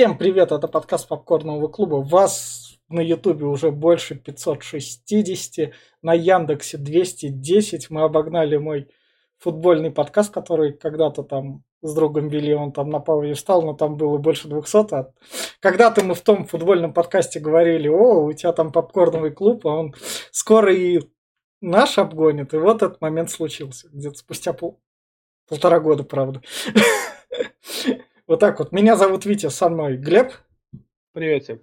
Всем привет, это подкаст Попкорного клуба. Вас на Ютубе уже больше 560, на Яндексе 210. Мы обогнали мой футбольный подкаст, который когда-то там с другом вели, он там на паузе встал, но там было больше 200. А когда-то мы в том футбольном подкасте говорили, о, у тебя там попкорновый клуб, а он скоро и наш обгонит. И вот этот момент случился, где-то спустя пол... полтора года, правда. Вот так вот. Меня зовут Витя, со мной Глеб. Привет всем.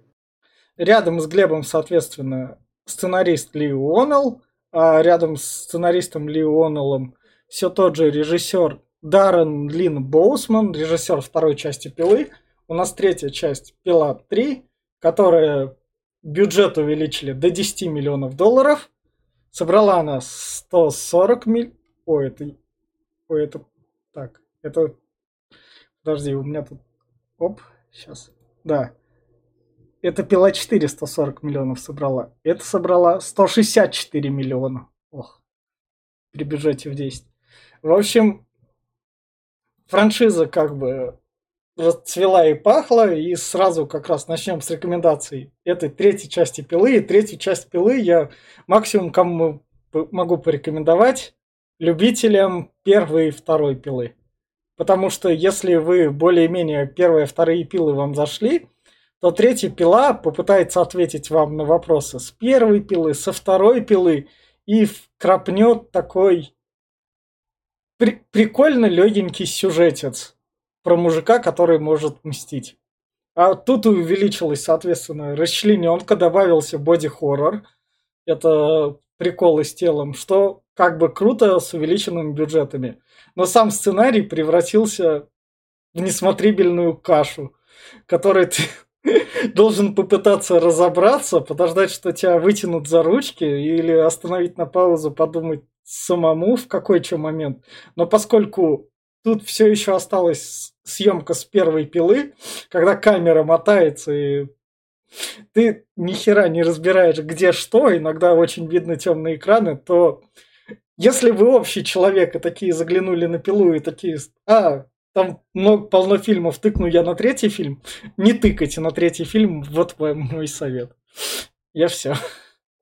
Рядом с Глебом, соответственно, сценарист Ли Уоннелл, а рядом с сценаристом Ли Уоннеллом все тот же режиссер Даррен Лин Боусман, режиссер второй части «Пилы». У нас третья часть «Пила 3», которая бюджет увеличили до 10 миллионов долларов. Собрала она 140 миль... Ой, это... Ой, это... Так, это Подожди, у меня тут... Оп, сейчас. Да. Это пила 440 миллионов собрала. Это собрала 164 миллиона. Ох. При бюджете в 10. В общем, франшиза как бы расцвела и пахла, и сразу как раз начнем с рекомендаций этой третьей части пилы. И третью часть пилы я максимум кому могу порекомендовать любителям первой и второй пилы. Потому что если вы более-менее первые, вторые пилы вам зашли, то третья пила попытается ответить вам на вопросы с первой пилы, со второй пилы и вкрапнет такой при- прикольно легенький сюжетец про мужика, который может мстить. А тут увеличилось, соответственно, расчлененка, добавился боди-хоррор. Это приколы с телом, что как бы круто с увеличенными бюджетами но сам сценарий превратился в несмотрибельную кашу, которой ты должен попытаться разобраться, подождать, что тебя вытянут за ручки, или остановить на паузу, подумать самому, в какой что момент. Но поскольку тут все еще осталась съемка с первой пилы, когда камера мотается и ты ни хера не разбираешь, где что, иногда очень видно темные экраны, то если вы общий человек и такие заглянули на пилу и такие, а, там много, полно фильмов, тыкну я на третий фильм, не тыкайте на третий фильм, вот мой совет. Я все.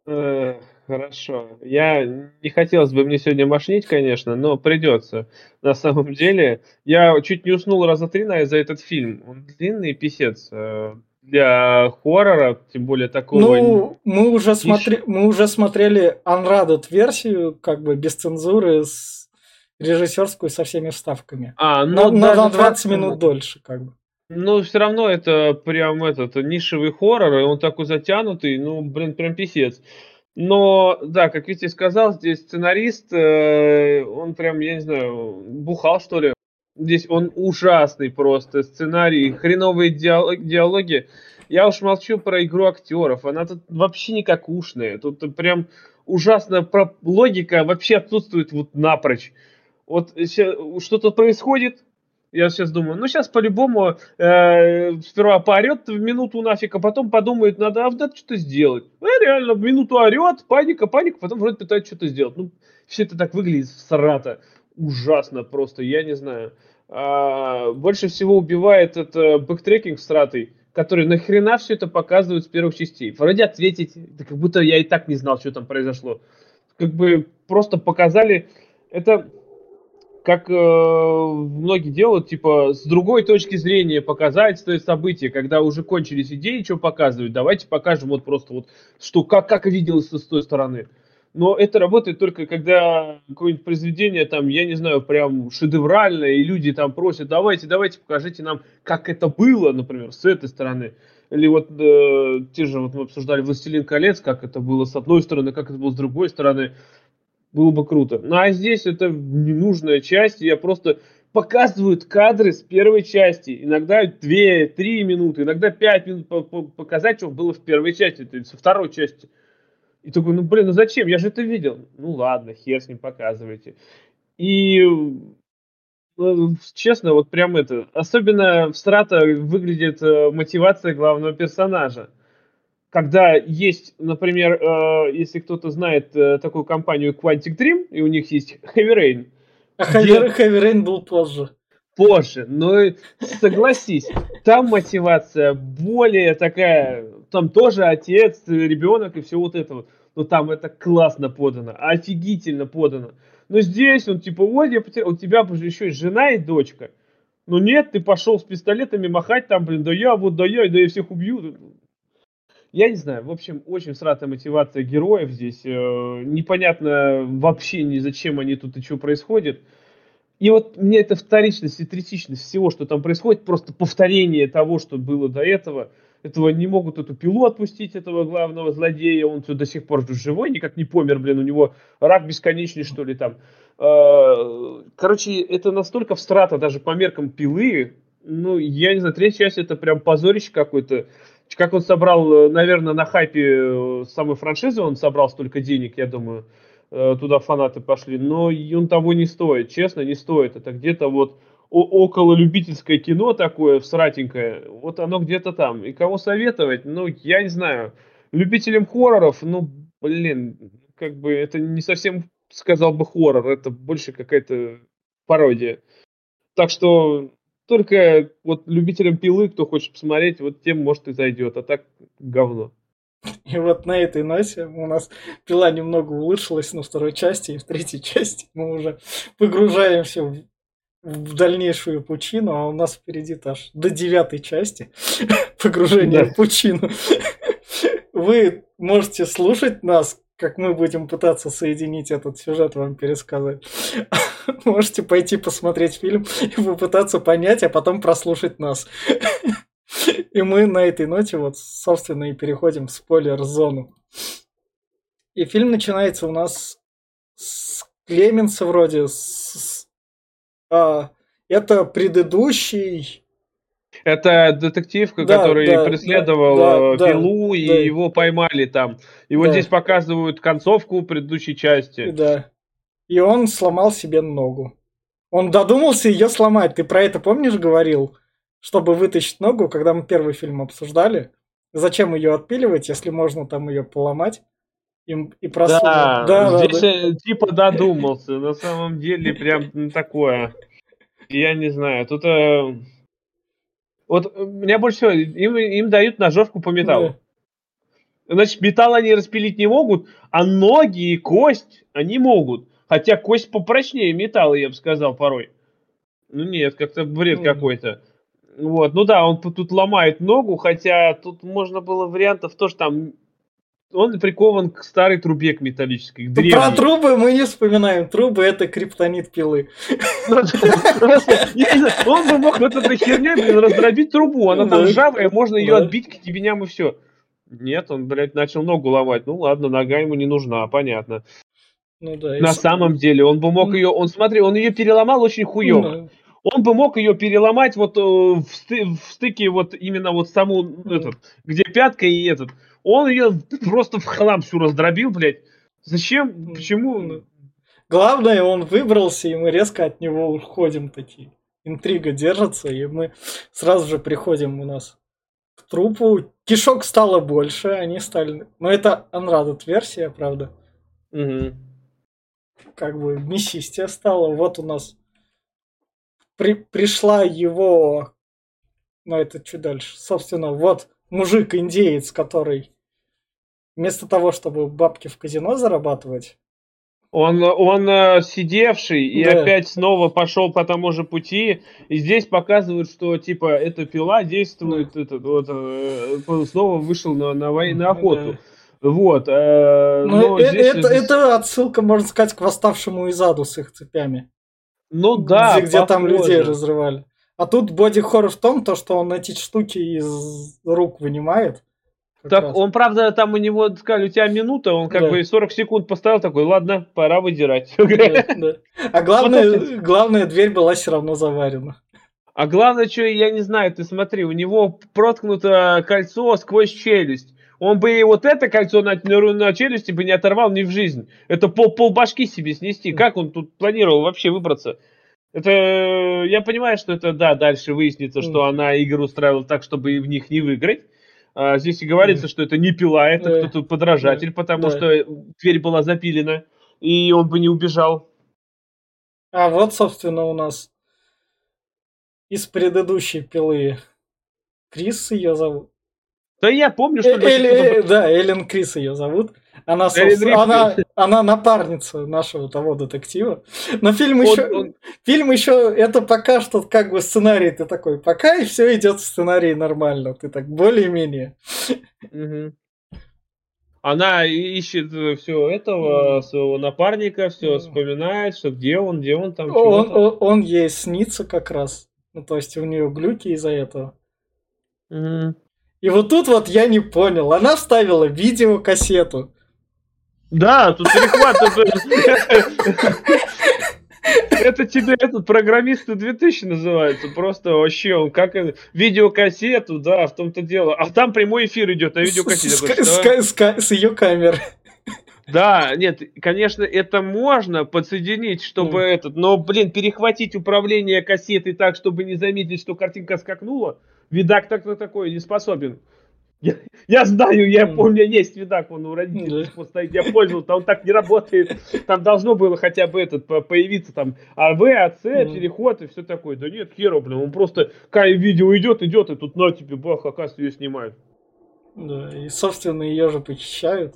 Э, хорошо. Я не хотелось бы мне сегодня машинить, конечно, но придется. На самом деле, я чуть не уснул раза три на за этот фильм. Он длинный писец. Для хоррора, тем более такого. Ну, мы уже, ниш... смотри... мы уже смотрели Unrated версию, как бы без цензуры, с режиссерскую со всеми вставками. А, ну, на, на 20 так... минут дольше, как бы. Ну, все равно это прям этот нишевый хоррор, и он такой затянутый, ну, блин, прям писец. Но, да, как Витя сказал, здесь сценарист, э, он прям, я не знаю, бухал, что ли. Здесь он ужасный просто. Сценарий, хреновые диалоги. Я уж молчу про игру актеров. Она тут вообще никакушная. Тут прям ужасно про логика вообще отсутствует вот напрочь. Вот что-то происходит, я сейчас думаю, ну сейчас по-любому э, сперва поорет в минуту нафиг, а потом подумает, надо, а надо что-то сделать. Ну, реально, в минуту орет, паника, паника, потом вроде пытается что-то сделать. Ну, все это так выглядит срата. Ужасно просто, я не знаю. А, больше всего убивает это бэктрекинг с тратой, который нахрена все это показывают с первых частей. Вроде ответить, да как будто я и так не знал, что там произошло. Как бы просто показали это как э, многие делают, типа, с другой точки зрения показать то есть события, когда уже кончились идеи, что показывают, давайте покажем вот просто вот, что как, как виделось с той стороны. Но это работает только когда какое-нибудь произведение, там, я не знаю, прям шедевральное, и люди там просят, давайте, давайте, покажите нам, как это было, например, с этой стороны. Или вот э, те же, вот мы обсуждали «Властелин колец», как это было с одной стороны, как это было с другой стороны. Было бы круто. Ну а здесь это ненужная часть, я просто показывают кадры с первой части. Иногда 2-3 минуты, иногда 5 минут показать, что было в первой части, то есть со второй части. И такой, ну блин, ну зачем? Я же это видел. Ну ладно, хер с ним показывайте. И ну, честно, вот прям это, особенно в Страта выглядит э, мотивация главного персонажа. Когда есть, например, э, если кто-то знает э, такую компанию Quantic Dream, и у них есть Heavy Rain. А где... Heavy Rain был позже. Позже. Но согласись, там мотивация более такая, там тоже отец, ребенок и все вот это вот. Но там это классно подано, офигительно подано. Но здесь он типа, ой, я потерял, у тебя еще есть жена и дочка. Ну нет, ты пошел с пистолетами махать там, блин, да я вот, да я, да я всех убью. Я не знаю, в общем, очень сратая мотивация героев здесь. Э, непонятно вообще ни зачем они тут и что происходит. И вот мне эта вторичность и третичность всего, что там происходит, просто повторение того, что было до этого. Этого не могут эту пилу отпустить, этого главного злодея. Он все до сих пор живой, никак не помер, блин, у него рак бесконечный, что ли, там. Э, короче, это настолько встрата даже по меркам пилы. Ну, я не знаю, третья часть это прям позорище какое-то. Как он собрал, наверное, на хайпе э, самой франшизы он собрал столько денег, я думаю, туда фанаты пошли. Но он того не стоит, честно, не стоит. Это где-то вот около любительское кино такое, всратенькое, вот оно где-то там. И кого советовать? Ну, я не знаю. Любителям хорроров, ну, блин, как бы это не совсем сказал бы хоррор, это больше какая-то пародия. Так что только вот любителям пилы, кто хочет посмотреть, вот тем может и зайдет, а так говно. И вот на этой ноте у нас пила немного улучшилась на второй части, и в третьей части мы уже погружаемся в, в дальнейшую пучину, а у нас впереди аж до девятой части погружения да. в пучину. Вы можете слушать нас как мы будем пытаться соединить этот сюжет, вам пересказать. Можете пойти посмотреть фильм и попытаться понять, а потом прослушать нас. И мы на этой ноте вот, собственно, и переходим в спойлер-зону. И фильм начинается у нас с Клеменса вроде. С, а, это предыдущий это детектив, да, который да, преследовал да, да, Пилу, да, и да. его поймали там. И вот да. здесь показывают концовку предыдущей части. Да. И он сломал себе ногу. Он додумался ее сломать. Ты про это помнишь говорил? Чтобы вытащить ногу, когда мы первый фильм обсуждали. Зачем ее отпиливать, если можно там ее поломать? И, и просунуть. Да, да, здесь да, да. типа додумался. На самом деле прям такое. Я не знаю. Тут... Э вот э, меня больше всего, им, им дают ножовку по металлу. Да. Значит, металл они распилить не могут, а ноги и кость они могут. Хотя кость попрочнее металла, я бы сказал, порой. Ну нет, как-то бред mm. какой-то. Вот, ну да, он тут ломает ногу, хотя тут можно было вариантов тоже там он прикован к старой трубе к металлической. К Про трубы мы не вспоминаем. Трубы это криптонит пилы. Он бы мог вот этой херней раздробить трубу. Она там ржавая, можно ее отбить к ебеням и все. Нет, он, блядь, начал ногу ломать. Ну ладно, нога ему не нужна, понятно. Ну, да, На самом деле, он бы мог ее, он смотри, он ее переломал очень хуево. Он бы мог ее переломать вот э, в, сты, в стыке вот именно вот саму, этот, где пятка и этот. Он ее просто в хлам всю раздробил, блядь. Зачем? Почему? Главное, он выбрался, и мы резко от него уходим такие. Интрига держится, и мы сразу же приходим у нас к трупу. Кишок стало больше, они стали... Но это Unrated версия, правда. Угу. Как бы мясистее стало. Вот у нас при... пришла его... Ну, это чуть дальше. Собственно, вот мужик-индеец, который вместо того, чтобы бабки в казино зарабатывать, он, он э, сидевший и да. опять снова пошел по тому же пути. И здесь показывают, что типа эта пила действует, да. этот, вот, э, снова вышел на, на, вой... на охоту. Да. Вот. Э, но но э, здесь, это, здесь... это отсылка, можно сказать, к восставшему из аду с их цепями. Ну да. Где, где там людей разрывали. А тут боди-хоррор в том, то, что он эти штуки из рук вынимает. Так раз. он, правда, там у него сказали, у тебя минута, он как да. бы 40 секунд поставил такой, ладно, пора выдирать. Да, да. А главное, главная дверь была все равно заварена. А главное, что я не знаю, ты смотри, у него проткнуто кольцо сквозь челюсть. Он бы и вот это кольцо на, на, на челюсти бы не оторвал ни в жизнь. Это пол, пол башки себе снести. Как он тут планировал вообще выбраться? Это я понимаю, что это да, дальше выяснится, что она игру устраивала так, чтобы в них не выиграть. А, здесь и говорится, что это не пила, это кто-то подражатель, потому что дверь была запилена, и он бы не убежал. А вот, собственно, у нас из предыдущей пилы. Крис ее зовут. Да я помню, что... Э, Элли- э, да, Эллен Крис ее зовут. Она, собственно, она, она напарница нашего того детектива. Но фильм Он- еще, он- фильм еще, это пока что как бы сценарий ты такой, пока и все идет в сценарии нормально, ты так более-менее. Она ищет все этого своего напарника, все вспоминает, что где он, где он там, Он, он, он ей снится как раз. Ну, то есть у нее глюки из-за этого. Мгм. И вот тут вот я не понял. Она вставила видеокассету. Да, тут перехват. это- тебе этот программисты 2000 называется. Просто вообще он как видеокассету, да, в том-то дело. А там прямой эфир идет на С, видеокассете. с- ее камеры. Да, нет, конечно, это можно подсоединить, чтобы Ну. этот, но, блин, перехватить управление кассетой так, чтобы не заметить, что картинка скакнула, видак так на такое не способен. Я, я знаю, я помню, у меня есть видак, он у родителей Да. стоит, я пользовался, он так не работает. Там должно было хотя бы этот по- появиться там АВ, АЦ, Мгм. переход и все такое. Да нет, хера, блин, он просто, когда видео идет, идет, и тут на тебе, бах, оказывается, ее снимают. Да, и, собственно, ее же похищают.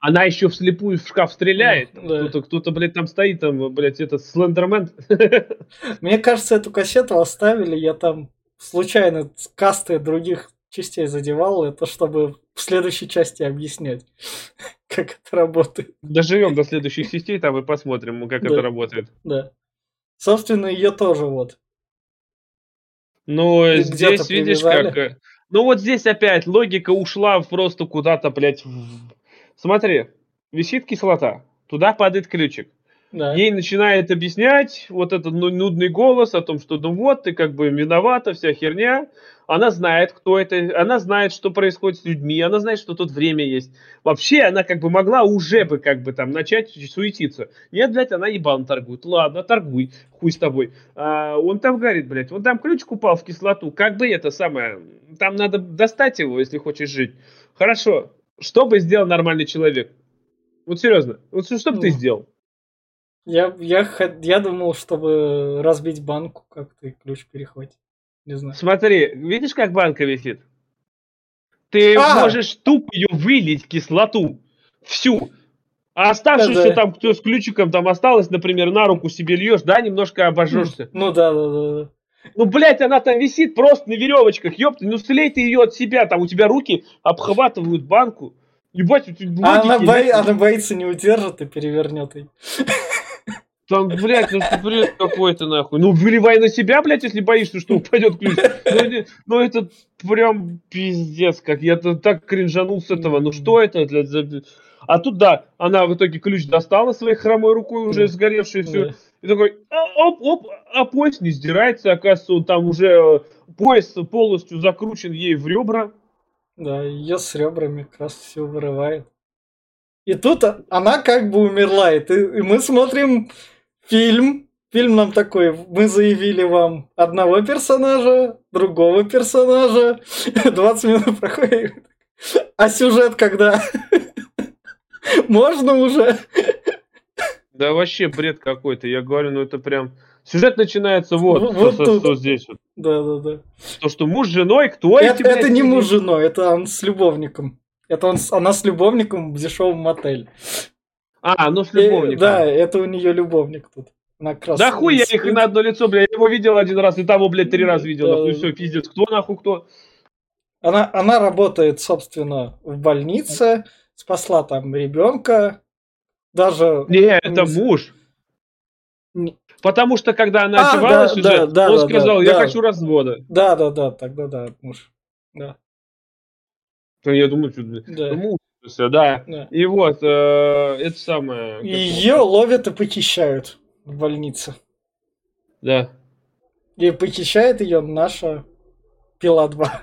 Она еще вслепую в шкаф стреляет. Да. Кто-то, кто-то, блядь, там стоит, там, блядь, этот Слендермен. Мне кажется, эту кассету оставили, я там случайно касты других частей задевал, это чтобы в следующей части объяснять, как это работает. Доживем до следующих частей, там и посмотрим, как Да. это работает. Да. Собственно, ее тоже вот. Ну, И здесь, видишь, как... э, Ну, вот здесь опять логика ушла просто куда-то, блядь. в- Смотри, висит кислота, туда падает ключик. Да. Ей начинает объяснять вот этот ну- нудный голос о том, что ну вот, ты как бы виновата, вся херня. Она знает, кто это, она знает, что происходит с людьми, она знает, что тут время есть. Вообще, она как бы могла уже бы как бы там начать суетиться. Нет, блядь, она ебан торгует. Ладно, торгуй, хуй с тобой. А, он там говорит, блядь, он там ключик упал в кислоту. Как бы это самое, там надо достать его, если хочешь жить. Хорошо, что бы сделал нормальный человек? Вот серьезно, вот что бы ты Ну. сделал? Я, я, я думал, чтобы разбить банку как-то и ключ перехватить. Не знаю. Смотри, видишь, как банка висит? Ты А! можешь тупо ее вылить, кислоту, всю. А оставшуюся Да-да. там, кто с ключиком там осталось, например, на руку себе льешь, да, немножко обожжешься. Ну да, да, да. да. Ну, блядь, она там висит просто на веревочках, ёпта, ну слей ты ее от себя, там у тебя руки обхватывают банку. Ебать, у тебя А она, логики бои- она боится, не удержит и перевернет ее. Там, блядь, ну ты бред какой-то нахуй. Ну выливай на себя, блядь, если боишься, что упадет ключ. Ну, ну, это прям пиздец, как я то так кринжанул с этого. Ну что это для... за- А тут да, она в итоге ключ достала своей хромой рукой, уже Да. сгоревший все. И такой, а, оп, оп, а пояс не сдирается, оказывается, он там уже э, пояс полностью закручен ей в ребра. Да, ее с ребрами как раз все вырывает. И тут а- она как бы умерла, и, ты- и мы смотрим фильм. Фильм нам такой, мы заявили вам одного персонажа, другого персонажа, 20 минут проходит. А сюжет когда? Можно уже? Да вообще бред какой-то, я говорю, ну это прям... Сюжет начинается вот, Ну, что- вот что- тут. что здесь вот. Да, да, да. То, что муж с женой, кто Это, блядь, это не муж с женой, это он с любовником. Это он, она с любовником в дешевом мотеле. А, ну с любовником. Да, это у нее любовник тут. Раз Да хуй я их спит. на одно лицо, бля, я его видел один раз, и того, блядь, три раза видел, Да. нахуй, все, пиздец, кто нахуй, кто? Она, она работает, собственно, в больнице, спасла там ребенка. Даже... Не, это муж. Не- Потому что, когда она А, одевалась да, уже, да, да, он да, сказал, да, я да. хочу развода. Да, да, да, тогда да, муж. Да, Ну, Я думаю, что, да. ну, муж, да. да. И вот, э, это самое... как Ее ловят и похищают в больнице. Да. И похищает ее наша пила 2.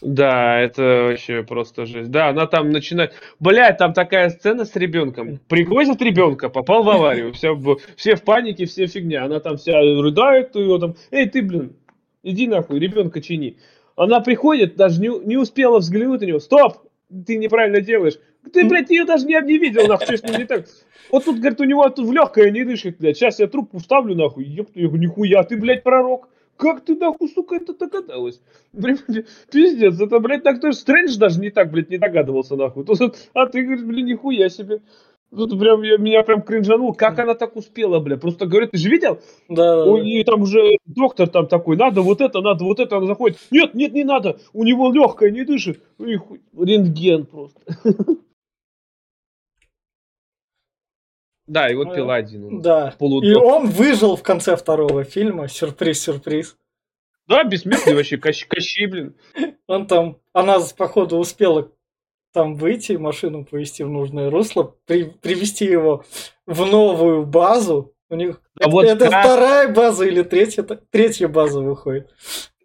Да, это вообще просто жесть. Да, она там начинает... Блядь, там такая сцена с ребенком. Привозят ребенка, попал в аварию. Все, в- все в панике, все фигня. Она там вся рыдает, ее там... Эй, ты, блин, иди нахуй, ребенка чини. Она приходит, даже не, не успела взглянуть на него. Стоп! Ты неправильно делаешь. Ты, блядь, ее даже не, не видел, нахуй, что с ним не так. Вот тут, говорит, у него тут в легкое не дышит, блядь. Сейчас я трубку вставлю, нахуй. Ёпта, я говорю, нихуя, ты, блядь, пророк. как ты нахуй, сука, это догадалась? Блин, пиздец, это, блядь, так тоже Стрэндж даже не так, блядь, не догадывался, нахуй. А ты говоришь, блин, нихуя себе. Тут прям, я, меня прям кринжанул, как она так успела, бля. Просто говорит, ты же видел? Да. У нее там уже доктор там такой, надо вот это, надо вот это, она заходит. Нет, нет, не надо, у него легкое, не дышит. И хуй, рентген просто. Да, и вот пила один. Да. И он выжил в конце второго фильма. Сюрприз-сюрприз. Да, бессмертный вообще, Кощей, блин. Он там, она, походу, успела там выйти, машину повести в нужное русло, при, привести его в новую базу. У них а это, вот это как... вторая база или третья, третья база выходит.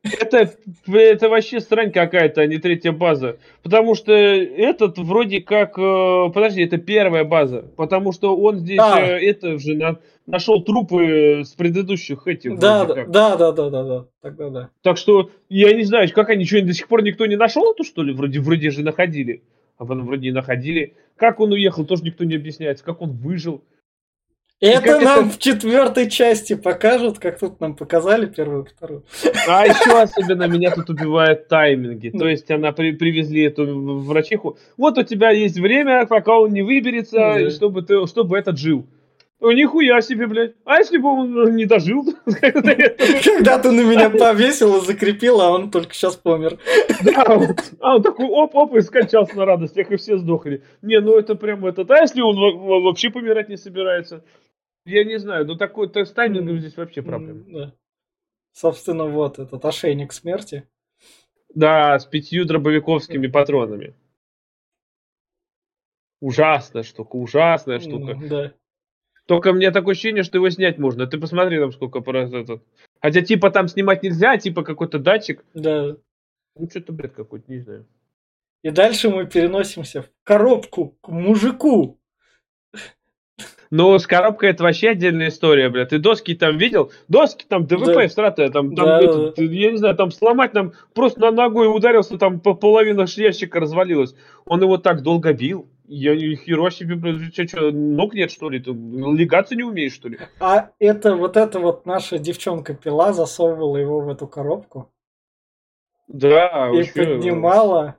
Это, это вообще срань какая-то, а не третья база. Потому что этот вроде как... Э, подожди, это первая база. Потому что он здесь а. Э, это же на, нашел трупы с предыдущих этих. Да, да, да, да, да, да, да. Тогда да. Так что я не знаю, как они что, до сих пор никто не нашел эту, что ли? Вроде, вроде же находили. А вроде не находили. Как он уехал, тоже никто не объясняется. Как он выжил. Это нам это... в четвертой части покажут, как тут нам показали первую и вторую. А еще особенно меня тут убивают тайминги. То есть она при, привезли эту врачиху. Вот у тебя есть время, пока он не выберется, чтобы, ты, чтобы этот жил. О, нихуя себе, блядь. А если бы он не дожил? Когда ты на меня повесил и закрепил, а он только сейчас помер. Да, а он такой оп-оп и скончался на радостях, и все сдохли. Не, ну это прям этот. А если он вообще помирать не собирается? Я не знаю, ну такой то с таймингом здесь вообще проблема. Собственно, вот этот ошейник смерти. Да, с пятью дробовиковскими патронами. Ужасная штука, ужасная штука. Да. Только мне такое ощущение, что его снять можно. Ты посмотри там сколько раз этот. Хотя типа там снимать нельзя, типа какой-то датчик. Да. Ну что-то бред какой-то, не знаю. И дальше мы переносимся в коробку к мужику. Ну, с коробкой это вообще отдельная история, блядь. Ты доски там видел? Доски там ДВП да. стратая, там, там да, этот, да. я не знаю, там сломать нам просто на ногой ударился, там половина ящика развалилась. Он его так долго бил. Я блядь, что, что, ног нет, что ли? Ты легаться не умеешь, что ли? А это вот эта вот наша девчонка пила засовывала его в эту коробку? Да, И вообще... поднимала.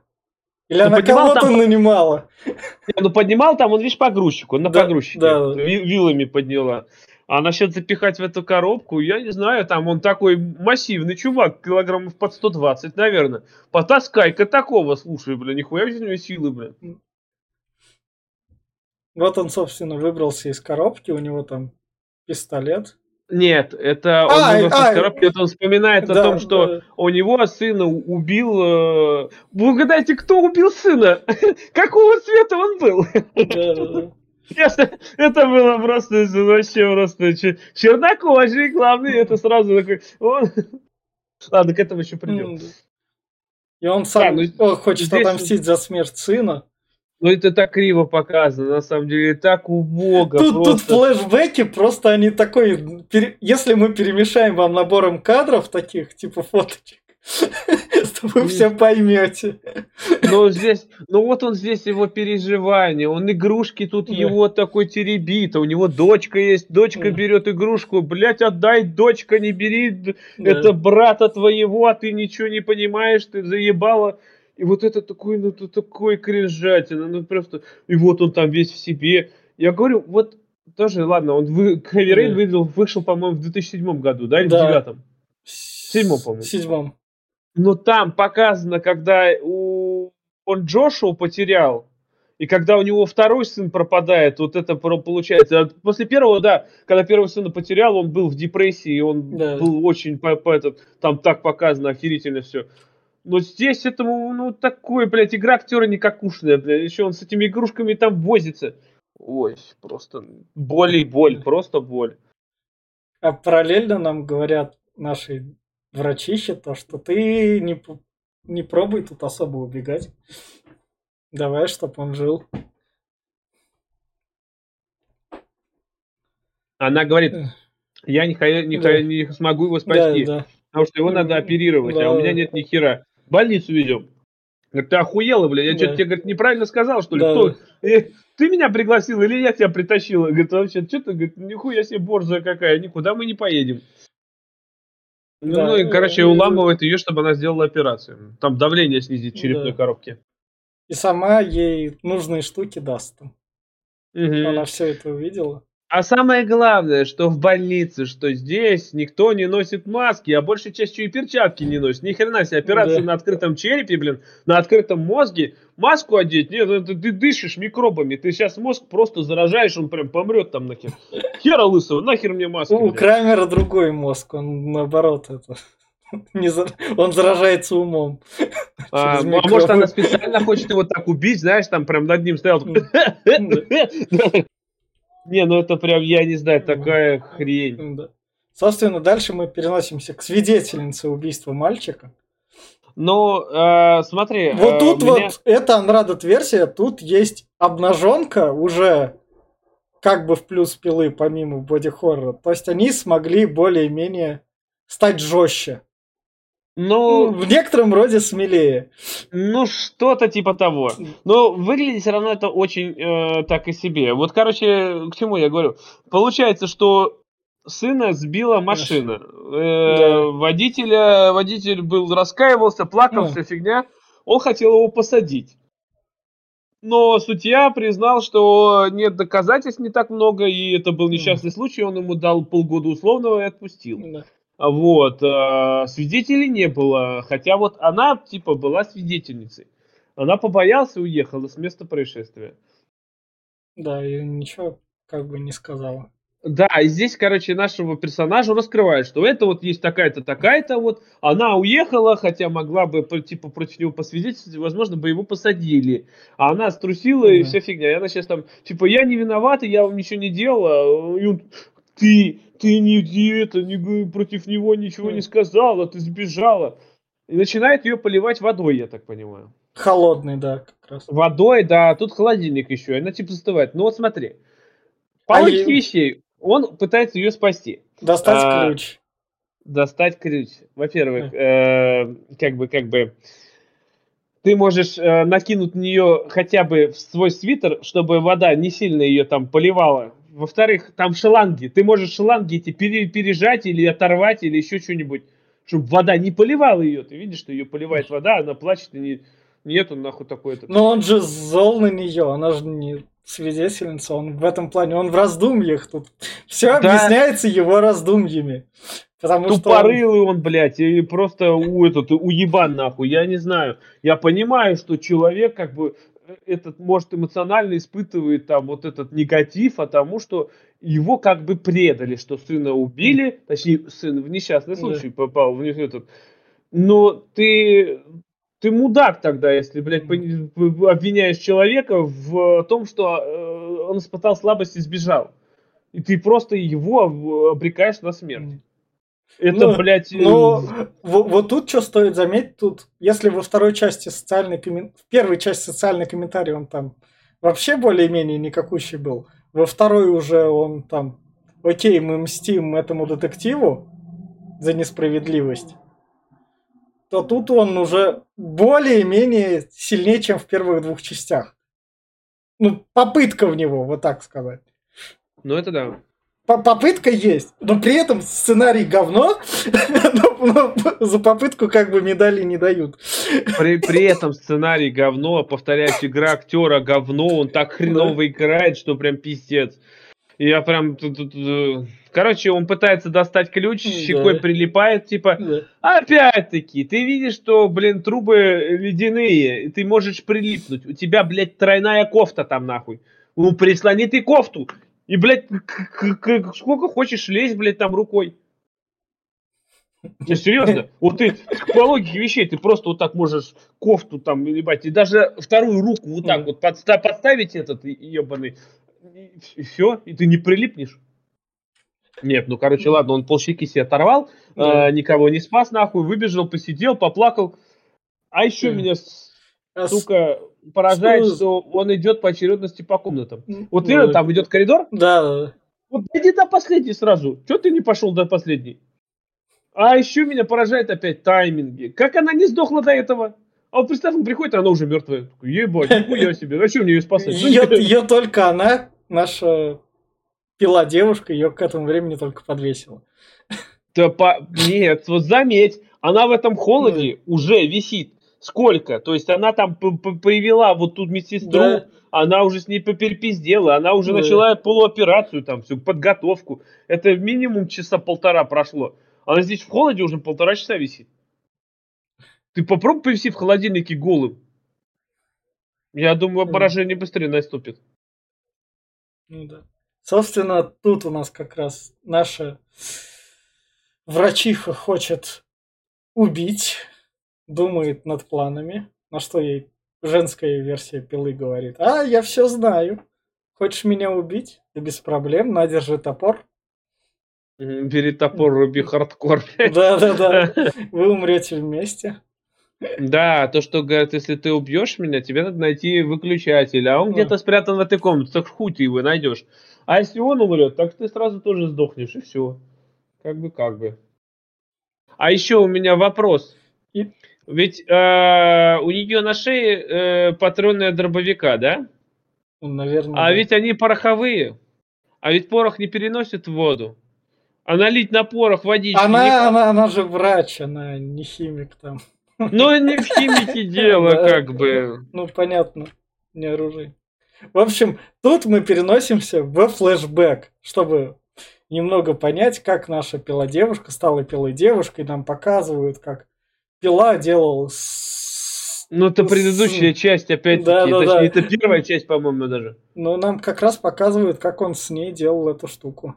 Или ну, она кого-то там... нанимала? Не, ну поднимал там, он, видишь, погрузчик, он на да, погрузчике да. вилами подняла. А насчет запихать в эту коробку, я не знаю, там он такой массивный чувак, килограммов под 120, наверное. Потаскай-ка такого, слушай, бля, нихуя у него силы, бля. Вот он, собственно, выбрался из коробки, у него там пистолет. Нет, это он а, а, коробки, это он вспоминает да, о том, что да. у него сына убил. Э... Вы угадайте, кто убил сына? Какого цвета он был? Это было просто вообще просто чернокожий, главный, это сразу такой. Он... Ладно, к этому еще придем. И он сам да, ну, хочет здесь... отомстить за смерть сына. Ну это так криво показано, на самом деле, так убого. Тут, просто. тут флешбеки просто они такой, если мы перемешаем вам набором кадров таких, типа фоточек, то вы все поймете. Но здесь, ну вот он здесь его переживания, он игрушки тут да. его такой теребит, а у него дочка есть, дочка да. берет игрушку, блять, отдай, дочка, не бери, да. это брата твоего, а ты ничего не понимаешь, ты заебала и вот это такой, ну, это такой кринжатина, ну, просто... И вот он там весь в себе. Я говорю, вот тоже, ладно, он вы, Heavy Rain вышел, вышел, по-моему, в 2007 году, да, или да. в девятом? В седьмом, по-моему. В седьмом. Но там показано, когда у... он Джошуа потерял, и когда у него второй сын пропадает, вот это получается. После первого, да, когда первого сына потерял, он был в депрессии, он да. был очень по, по этот, там так показано, охерительно все. Но здесь это, ну, такой, блядь, игра актера никакушная, блядь. Еще он с этими игрушками там возится. Ой, просто боль и боль, просто боль. А параллельно нам говорят наши врачища то, что ты не, не пробуй тут особо убегать. Давай, чтоб он жил. Она говорит, я не, не, не смогу его спасти, да, да. потому что его надо оперировать, да, а у меня нет ни хера больницу везем. Говорит, ты охуела, блядь, я да. что-то тебе, говорит, неправильно сказал, что ли? Да. Кто? Э, ты меня пригласил или я тебя притащила? Говорит, вообще, что ты, говорит, нихуя себе борзая какая, никуда мы не поедем. Ну, Да. ну и, короче, уламывает ее, чтобы она сделала операцию. Там давление снизить в черепной Да. коробке. И сама ей нужные штуки даст. Мгм. Она все это увидела. А самое главное, что в больнице, что здесь никто не носит маски, а большей частью и перчатки не носит. Ни хрена себе, операция Да. на открытом черепе, блин, на открытом мозге. Маску одеть, нет, это ты дышишь микробами, ты сейчас мозг просто заражаешь, он прям помрет там нахер. Хера лысого, нахер мне маска. У. Крамера другой мозг, он наоборот это. Не за- Он заражается умом. А, ну, а может она специально хочет его так убить, знаешь, там прям над ним стоял. Не, ну это прям, я не знаю, такая хрень. Да. Собственно, дальше мы переносимся к свидетельнице убийства мальчика. Ну, э, смотри. Вот э, тут меня- вот, это Unrated версия, тут есть обнаженка уже как бы в плюс пилы, помимо боди хоррора. То есть они смогли более-менее стать жестче. Ну, в некотором роде смелее. ну что-то типа того. Но выглядит все равно это очень э, так и себе. Вот, короче, к чему я говорю? Получается, что сына сбила машина. Э, Да. Водителя, водитель был раскаивался, плакал, вся фигня. Он хотел его посадить. Но судья признал, что нет доказательств не так много, и это был несчастный случай, он ему дал полгода условного и отпустил. Да. Вот, а, свидетелей не было, хотя вот она, типа, была свидетельницей. Она побоялась и уехала с места происшествия. Да, и ничего как бы не сказала. Да, и здесь, короче, нашего персонажа раскрывают, что это вот есть такая-то, такая-то вот, она уехала, хотя могла бы, типа, против него посвидетельствовать, возможно, бы его посадили. А она струсила и Да. вся фигня. И она сейчас там, типа, я не виновата, я вам ничего не делала. И он, ты, ты не, это, не, против него ничего не сказала, ты сбежала. И начинает ее поливать водой, я так понимаю. Холодный, да, как раз. Водой, да, тут холодильник еще, она типа застывает. Ну вот смотри, по А логике вещей, он пытается ее спасти. Достать А, ключ. достать ключ. Во-первых, э, как бы, как бы, ты можешь э, накинуть на нее хотя бы в свой свитер, чтобы вода не сильно ее там поливала. Во-вторых, там шланги. Ты можешь шланги эти пере- пережать или оторвать, или еще что-нибудь, чтобы вода не поливала ее. Ты видишь, что ее поливает вода, она плачет, и не, нету нахуй такой этот. Но он же зол на нее, она же не свидетельница, он в этом плане, он в раздумьях тут. Все Да. объясняется его раздумьями. Потому что он- Тупорылый он, блядь, и просто у этот уебан нахуй, я не знаю. Я понимаю, что человек как бы этот может эмоционально испытывает там вот этот негатив, а тому, что его как бы предали, что сына убили, точнее сын в несчастный Да. случай попал в них этот. Но ты ты мудак тогда, если, блядь, обвиняешь человека в том, что э, он испытал слабость и сбежал. И ты просто его обрекаешь на смерть. Это, Ну, блядь, э, Но во- вот тут что стоит заметить, тут, если во второй части социальный комментарий, в первой части социальный комментарий он там вообще более-менее никакущий был, во второй уже он там, окей, мы мстим этому детективу за несправедливость, то тут он уже более-менее сильнее, чем в первых двух частях. Ну, попытка в него, вот так сказать. ну это да. По- попытка есть, но при этом сценарий говно, но, но за попытку как бы медали не дают. При, при этом сценарий говно, повторяюсь, игра актера говно, он так хреново играет, что прям пиздец. Я прям... Короче, он пытается достать ключ, Да. щекой прилипает, типа, опять-таки, ты видишь, что, блин, трубы ледяные, и ты можешь прилипнуть. У тебя, блядь, тройная кофта там, нахуй. Ну, прислони ты кофту. И, блядь, сколько хочешь лезть, блядь, там рукой. Я серьезно? Вот ты по логике вещей, ты просто вот так можешь кофту там, ебать, и даже вторую руку вот так вот подста- подставить этот ебаный, и все, и ты не прилипнешь. Нет, ну короче, ладно, он полщеки себе оторвал, Да. э, никого не спас, нахуй, выбежал, посидел, поплакал. А еще меня, А сука, поражает, что- что он идет по очередности по комнатам. Вот видно, там идет коридор, Да, вот иди до последней сразу. Чего ты не пошел до последней? А еще меня поражает опять тайминги. Как она не сдохла до этого? А вот представь, он приходит, а она уже мертвая. Такой, Ебать, нихуя себе. Зачем мне ее спасать? Ее, ее только она, наша пила девушка, ее к этому времени только подвесила. Да по... Нет, вот заметь, она в этом холоде уже висит. Сколько? То есть она там привела вот тут медсестру, да. она уже с ней поперепиздела, она уже да. начала полуоперацию, там всю подготовку. Это минимум часа полтора прошло. Она здесь в холоде уже полтора часа висит. Ты попробуй повиси в холодильнике голым. Я думаю, поражение быстрее наступит. Ну да. Собственно, тут у нас как раз наша врачиха хочет убить, думает над планами, на что ей женская версия пилы говорит. А, я все знаю. Хочешь меня убить? Да без проблем, на, держи топор. Бери топор, руби хардкор. Да-да-да, вы умрете вместе. Да, то, что говорят, если ты убьешь меня, тебе надо найти выключатель, а он где-то спрятан в этой комнате, так хуй ты его найдешь. А если он умрет, так ты сразу тоже сдохнешь, и все. Как бы, как бы. А еще у меня вопрос. И... Ведь э, у нее на шее э, патроны от дробовика, да? Ну, наверное. А да. ведь они пороховые. А ведь порох не переносит воду. А налить на порох водички... Она, не... она, она же врач, она не химик там. Ну, не в химике дело, как бы. Ну, понятно, не оружие. В общем, тут мы переносимся в флешбэк, чтобы немного понять, как наша пила девушка стала пилой девушкой. Нам показывают, как пила делал ну, это предыдущая с... часть, опять-таки. Да, да, да. Это первая часть, по-моему, даже. Ну, нам как раз показывают, как он с ней делал эту штуку.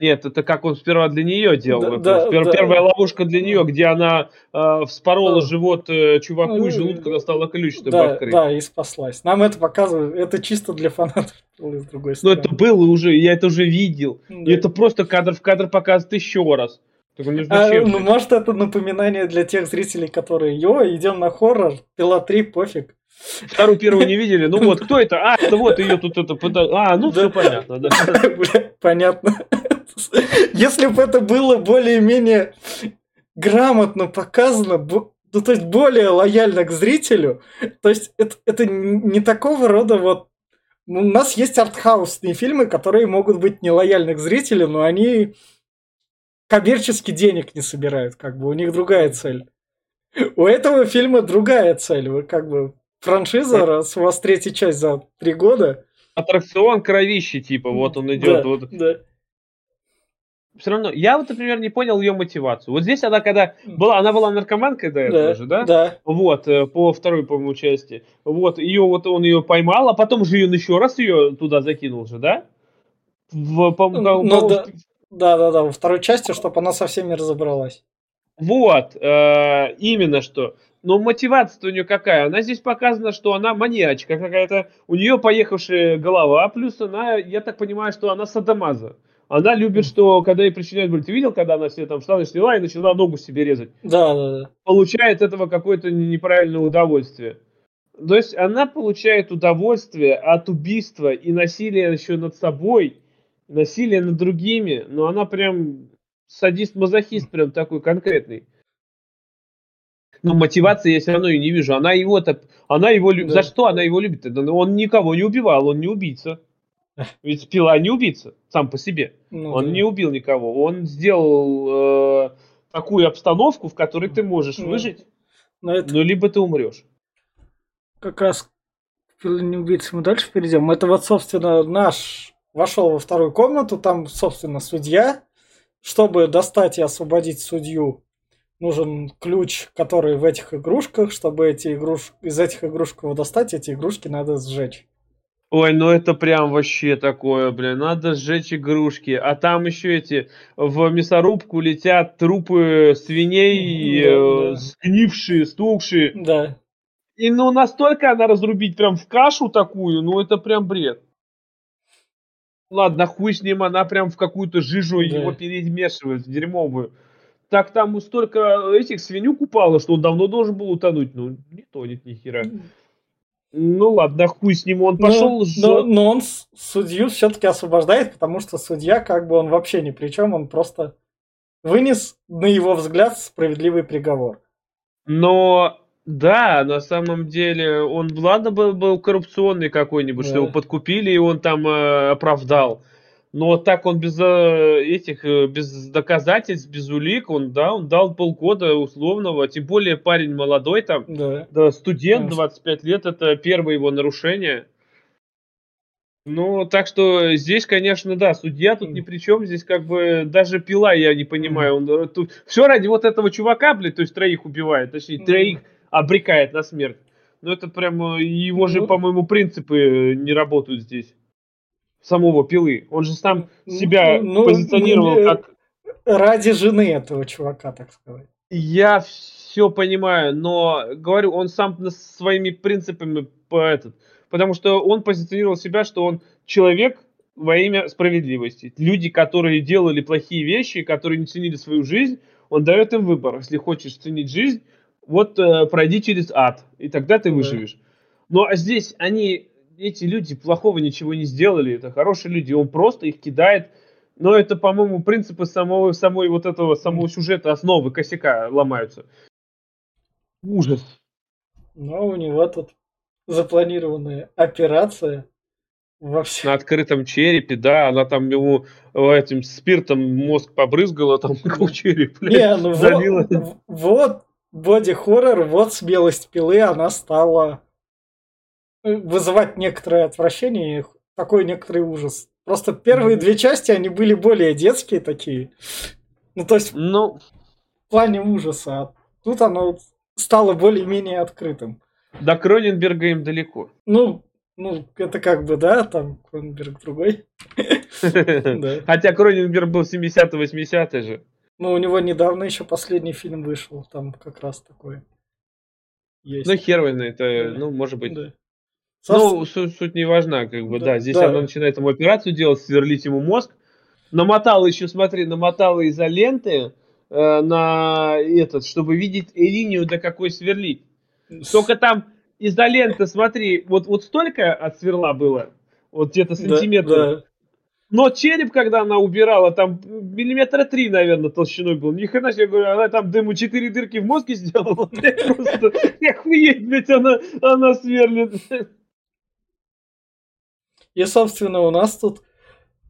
Нет, это как он сперва для нее делал. Да, да, да. Первая ловушка для нее, где она э, вспорола да. живот э, чуваку ну, и желудка достала ключ, чтобы да, открыть. Да, и спаслась. Нам это показывают. Это чисто для фанатов с другой стороны. Ну, это было уже, я это уже видел. Да. И это просто кадр в кадр показывает еще раз. Ну, а, ну, может, это напоминание для тех зрителей, которые, йо, идем на хоррор, пила 3, пофиг. Вторую, первую не видели? Ну вот, кто это? А, это вот ее тут это... А, ну все понятно, да. Понятно. Если бы это было более-менее грамотно показано, ну, то есть более лояльно к зрителю, то есть это, это не такого рода вот... У нас есть артхаусные фильмы, которые могут быть нелояльны к зрителю, но они коммерчески денег не собирают, как бы у них другая цель. У этого фильма другая цель. Вы как бы франшиза, раз у вас третья часть за три года. Аттракцион кровищи, типа, вот он идет. Да, вот. да все равно, я вот, например, не понял ее мотивацию. Вот здесь она, когда была, она была наркоманкой до этого да, же, да? Да. Вот, э, по второй, по-моему, части. Вот, ее вот он ее поймал, а потом же ее еще раз ее туда закинул же, да? В, по, ну, да, да, да, да, во второй части, чтобы она со всеми разобралась. Вот, э, именно что. Но мотивация у нее какая? Она здесь показана, что она маньячка какая-то, у нее поехавшая голова, плюс она, я так понимаю, что она садомаза. Она любит, что когда ей причиняют боль, ты видел, когда она себе там штаны сняла и начала ногу себе резать? Да, да, да. Получает этого какое-то неправильное удовольствие. То есть она получает удовольствие от убийства и насилия еще над собой, насилия над другими, но она прям садист-мазохист прям такой конкретный. Но мотивации я все равно и не вижу. Она его-то, она его, да. за что она его любит? Он никого не убивал, он не убийца. Ведь пила не убийца сам по себе. Ну, он да. не убил никого. Он сделал э, такую обстановку, в которой ты можешь ну, выжить, но, это... но либо ты умрешь. Как раз пила не убийца мы дальше перейдем. Это вот, собственно, наш вошел во вторую комнату, там, собственно, судья. Чтобы достать и освободить судью, нужен ключ, который в этих игрушках. Чтобы эти игруш... из этих игрушек его достать, эти игрушки надо сжечь. Ой, ну это прям вообще такое, блин, надо сжечь игрушки. А там еще эти в мясорубку летят трупы свиней, да, э, да. сгнившие, стукшие. Да. И ну настолько она разрубить прям в кашу такую, ну это прям бред. Ладно, хуй с ним, она прям в какую-то жижу да. его перемешивает, дерьмовую. Так там столько этих свинюк упало, что он давно должен был утонуть. Ну, не тонет ни хера. Ну ладно, хуй с ним, он пошел. Но, но, но он судью все-таки освобождает, потому что судья, как бы он вообще ни при чем, он просто вынес, на его взгляд, справедливый приговор. Но да, на самом деле он, ладно, был, был коррупционный какой-нибудь, да. что его подкупили, и он там э, оправдал. Но так он без э, этих, э, без доказательств, без улик, он, да, он дал полгода условного, тем более парень молодой там, Да. да, студент, Конечно. 25 лет, это первое его нарушение. Ну, так что здесь, конечно, да, судья тут ни при чем, здесь как бы даже пила, я не понимаю, он э, тут все ради вот этого чувака, блядь, то есть троих убивает, точнее, троих обрекает на смерть. Ну, это прям, э, его же, Ну. по-моему, принципы э, не работают здесь. Самого пилы. Он же сам Ну, себя ну, позиционировал ну, как Ради жены этого чувака, так сказать. Я все понимаю, но говорю, он сам своими принципами по этот, потому что он позиционировал себя, что он человек во имя справедливости. Люди, которые делали плохие вещи, которые не ценили свою жизнь, он дает им выбор. Если хочешь ценить жизнь, вот э, пройди через ад, и тогда ты Да. выживешь. Ну а здесь они, эти люди плохого ничего не сделали, это хорошие люди, он просто их кидает. Но это, по-моему, принципы самого, самой вот этого самого сюжета, основы косяка ломаются. Ужас. Но у него тут запланированная операция во На открытом черепе, да, она там ему э, этим спиртом мозг побрызгала, там в череп, блядь, Не, ну залила. вот, вот боди-хоррор, вот смелость пилы, она стала э, вызывать некоторое отвращение и такой некоторый ужас. Просто первые две части, они были более детские такие. Ну, то есть Ну, в плане ужаса. А тут оно стало более-менее открытым. до Кроненберга им далеко. Ну, ну, это как бы, да, там Кроненберг другой. Хотя Кроненберг был 70-80 же. Ну, у него недавно еще последний фильм вышел, там как раз такой есть. Ну, хер его знает, это, Да. ну, может быть. Да. Ну, суть, суть не важна, как бы, Да, да. Здесь да. она начинает ему операцию делать, сверлить ему мозг. Намотала еще, смотри, намотала изоленты э, на этот, чтобы видеть линию, до какой сверлить. Только там изолента, смотри, вот, вот столько от сверла было, вот где-то Да, сантиметр. да. Но череп, когда она убирала, там миллиметра три, наверное, толщиной был. Ни хрена себе, я говорю, она там дыму четыре дырки в мозге сделала. Просто охуеть, блядь, она, она сверлит. И, собственно, у нас тут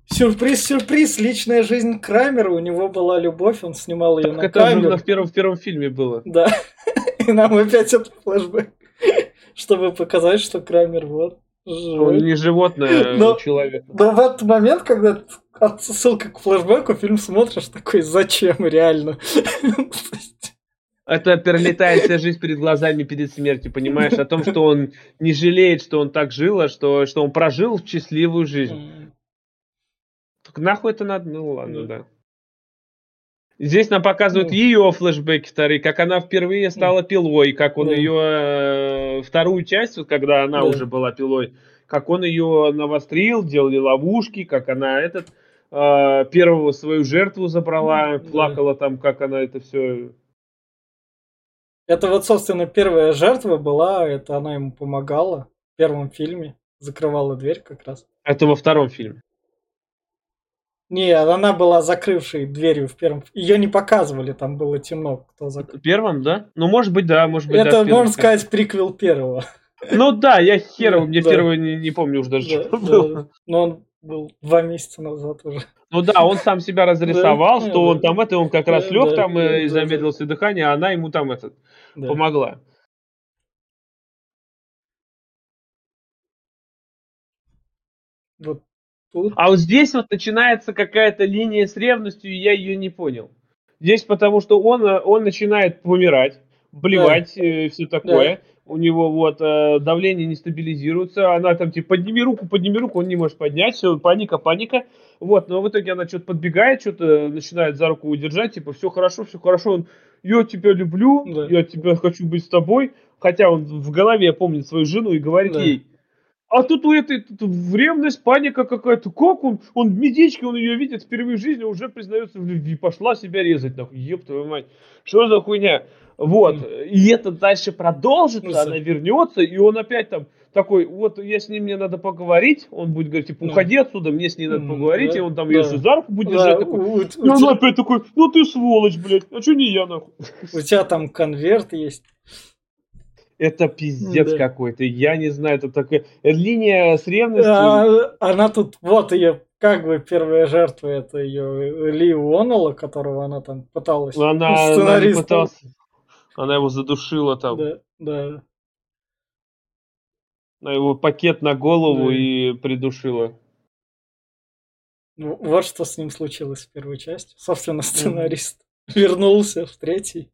сюрприз-сюрприз, личная жизнь Крамера, у него была любовь, он снимал ее Так на это камеру. на- в первом, в первом фильме было. Да. И нам опять этот флешбэк, чтобы показать, что Крамер вот Он не животное, Но- человек. Да в этот момент, когда отсылка к флешбеку, фильм смотришь такой, зачем реально? Это пролетает вся жизнь перед глазами перед смертью, понимаешь? О том, что он не жалеет, что он так жил, а что, что он прожил счастливую жизнь. Так нахуй это надо? Ну ладно, Да. Здесь нам показывают Ну. ее флешбеки вторые, как она впервые стала пилой, как он Да. ее вторую часть, вот когда она Да. уже была пилой, как он ее навострил, делали ловушки, как она этот э, первого свою жертву забрала, Да. плакала там, как она это все. Это вот, собственно, первая жертва была, это она ему помогала в первом фильме, закрывала дверь как раз. Это во втором фильме. Не, она была закрывшей дверью в первом. Ее не показывали, там было темно, кто закрыл. В первом, да? Ну, может быть, да, может быть, да, Это, первом можно сказать, приквел первого. Ну да, я херово, мне Да. первого не, не помню уже даже, Да, что да. было. Но он был два месяца назад уже. Ну да, он сам себя разрисовал, Да, что да. он там это, он как раз Да, лег да, там да, и да, замедлил себе дыхание, а она ему там этот Да. помогла. Вот тут. А вот здесь вот начинается какая-то линия с ревностью, и я ее не понял. Здесь потому что он, э, он начинает помирать, блевать, все такое. У него вот э, давление не стабилизируется. Она там типа подними руку, подними руку, он не может поднять. Все, паника, паника. Вот, но в итоге она что-то подбегает, что-то начинает за руку удержать, типа, все хорошо, все хорошо. Он, я тебя люблю, Да. я тебя хочу быть с тобой. Хотя он в голове помнит свою жену и говорит Да. ей, а тут у этой тут в ревность, паника какая-то. Как он? Он медички, он ее видит впервые в жизни, уже признается в любви. Пошла себя резать, нахуй. Еб твою мать. Что за хуйня? Вот. И это дальше продолжится, Ну, она вернется, и он опять там такой, вот я с ним, мне надо поговорить. Он будет говорить, типа, Да. уходи отсюда, мне с ней надо поговорить. да, И он там да. ее за руку будет Да, держать. Такой, у, у- у и тебя, он опять такой, ну ты сволочь, блядь, а что не я, нахуй? у тебя там конверт есть. Это пиздец Да. какой-то. Я не знаю, это такая линия с ревностью. А, она тут, вот ее как бы первая жертва это ее Ли Уоннелла, которого она там пыталась. Она, она, сценарист. пыталась, она его задушила там. Да, да. На его пакет на голову Да. и придушила. Ну, Вот что с ним случилось в первой части. Собственно, сценарист вернулся в третий.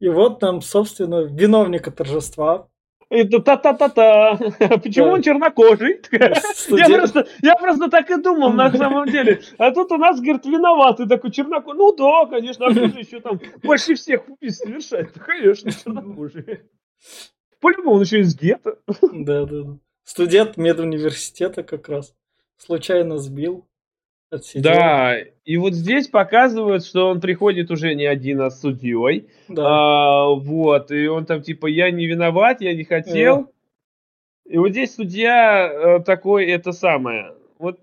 И вот там, собственно, виновника торжества. Это та-та-та-та. Почему Да. он чернокожий? Я просто, я просто так и думал на самом деле. А тут у нас, говорит, виноватый такой чернокожий. Ну да, конечно, а же еще там больше всех убийств совершает? Конечно, чернокожий. По-любому он еще из гетто. Да, да, да. Студент медуниверситета как раз. Случайно сбил. Отсидел. Да, и вот здесь показывают, что он приходит уже не один, а с судьей. Да. А, вот, и он там типа, я не виноват, я не хотел. И вот здесь судья э, такой, это самое, вот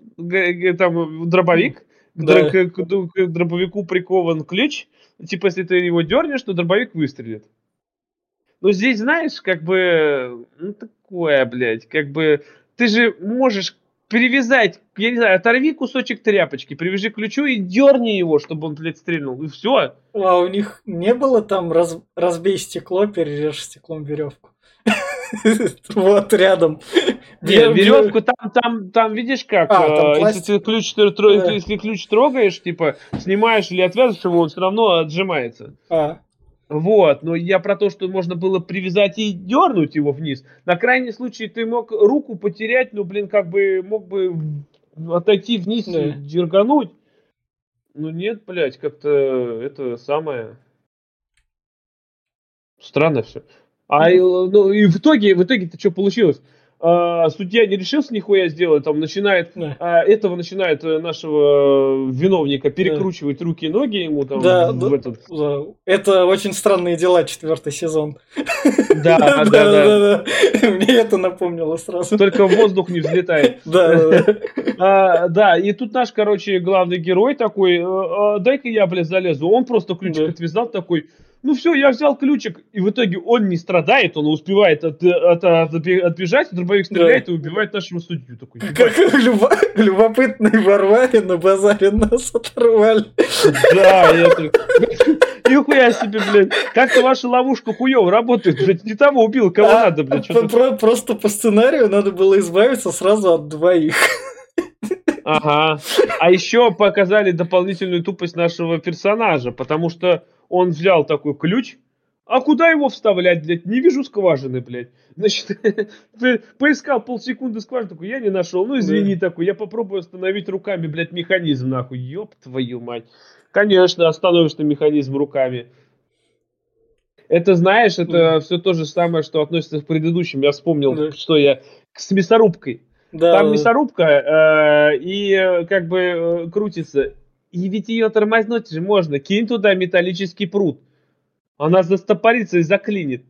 там дробовик, Да. к- к- к дробовику прикован ключ, типа, если ты его дернешь, то дробовик выстрелит. Но здесь, знаешь, как бы, ну такое, блядь, как бы, ты же можешь перевязать, я не знаю, оторви кусочек тряпочки, привяжи к ключу и дерни его, чтобы он, блядь, стрельнул, и все. А у них не было там раз- разбей стекло, перережь стеклом веревку. Вот рядом. Нет, веревку там, там, там, видишь как, А, э, если ключ трогаешь, типа, снимаешь или отвязываешь его, он все равно отжимается. А, Вот, но я про то, что можно было привязать и дернуть его вниз. На крайний случай ты мог руку потерять, но, блин, как бы мог бы отойти вниз Да. и дергануть. Ну нет, блядь, как-то это самое... Странно все. А и, ну, и в итоге, в итоге-то что получилось? А, судья не решился нихуя сделать, там начинает да. а этого начинает э, нашего э, виновника перекручивать руки и ноги ему там Да, в да. этот. Да. Это очень странные дела, четвертый сезон. Да, да, да. да. Мне это напомнило сразу. Только воздух не взлетает. Да, да, да. А, да, и тут наш, короче, главный герой такой, э, э, дай-ка я, блядь, залезу. Он просто ключик Да. отвязал такой, ну все, я взял ключик. И в итоге он не страдает, он успевает от, от- от- отбежать, дробовик стреляет и убивает нашего судью. Такой, Как любо- любопытный Варваре на базаре нас оторвали. Да, я так... Нихуя себе, блядь. Как-то ваша ловушка хуёво работает, блядь. Не того убил, кого А, надо, блядь. про- Просто по сценарию надо было избавиться сразу от двоих. Ага. А еще показали дополнительную тупость нашего персонажа, потому что он взял такой ключ, а куда его вставлять, блядь? Не вижу скважины, блядь. Значит, по- поискал полсекунды скважину, такой, я не нашел. Ну, извини, такой, я попробую остановить руками, блядь, механизм, нахуй. Ёб твою мать. Конечно, остановишь ты механизм руками. Это, знаешь, это все то же самое, что относится к предыдущим. Я вспомнил, Да. что я с мясорубкой. Да, Там мясорубка, э, и э, как бы э, крутится. И ведь ее тормознуть же можно. Кинь туда металлический пруд. Она застопорится и заклинит.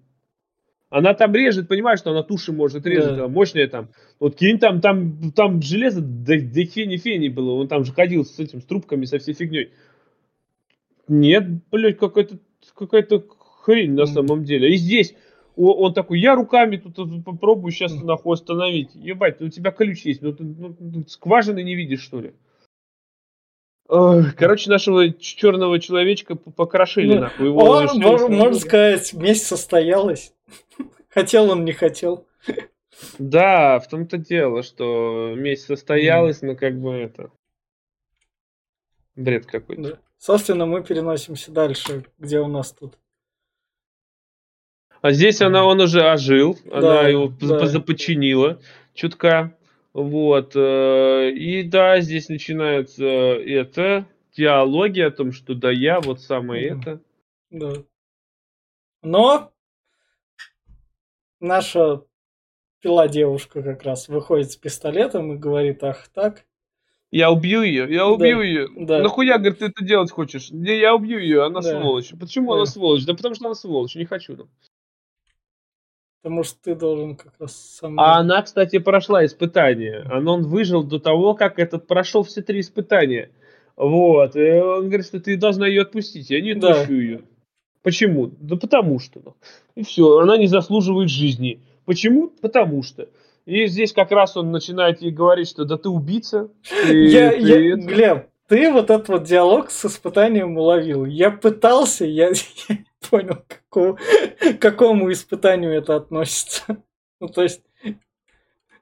Она там режет, понимаешь, что она туши может резать, Да. мощная там. Вот кинь там, там, там железо, да, да фени-фени было. Он там же ходил с этим, с трубками, со всей фигней. Нет, блядь, какая-то какая-то хрень на самом деле. И здесь он такой, я руками тут попробую сейчас нахуй остановить. Ебать, у тебя ключ есть, ну ты ну, скважины не видишь, что ли? Короче, нашего черного человечка покрошили, Ну, нахуй. Его Он, лишили мож- свободы. можно сказать, месть состоялась. Хотел он, не хотел. Да, в том-то дело, что месть состоялась, но как бы это... Бред какой-то. Да. Собственно, мы переносимся дальше, где у нас тут. А здесь она, он уже ожил, Да, она его да. започинила чутка. Вот. э, И да, здесь начинается это, диалоги о том, что да я, вот самое Мгм. это. Да. Но наша пила девушка как раз выходит с пистолетом и говорит, ах так. Я убью ее, я Да, убью ее. да. Нахуя, говорит, ты это делать хочешь? Не, я убью ее, она Да. сволочь. Почему Да. она сволочь? Да потому что она сволочь, не хочу. ну. Потому что ты должен как раз мной. А она, кстати, прошла испытание. Он, он выжил до того, как этот прошел все три испытания. Вот. И он говорит, что ты должна ее отпустить. Я не Да. отпущу ее. Почему? Да потому что. И все. Она не заслуживает жизни. Почему? Потому что. И здесь как раз он начинает ей говорить, что да ты убийца. Ты, я, ты я, это». Глеб, ты вот этот вот диалог с испытанием уловил. Я пытался, я, понял, к какому, к какому испытанию это относится. Ну, то есть,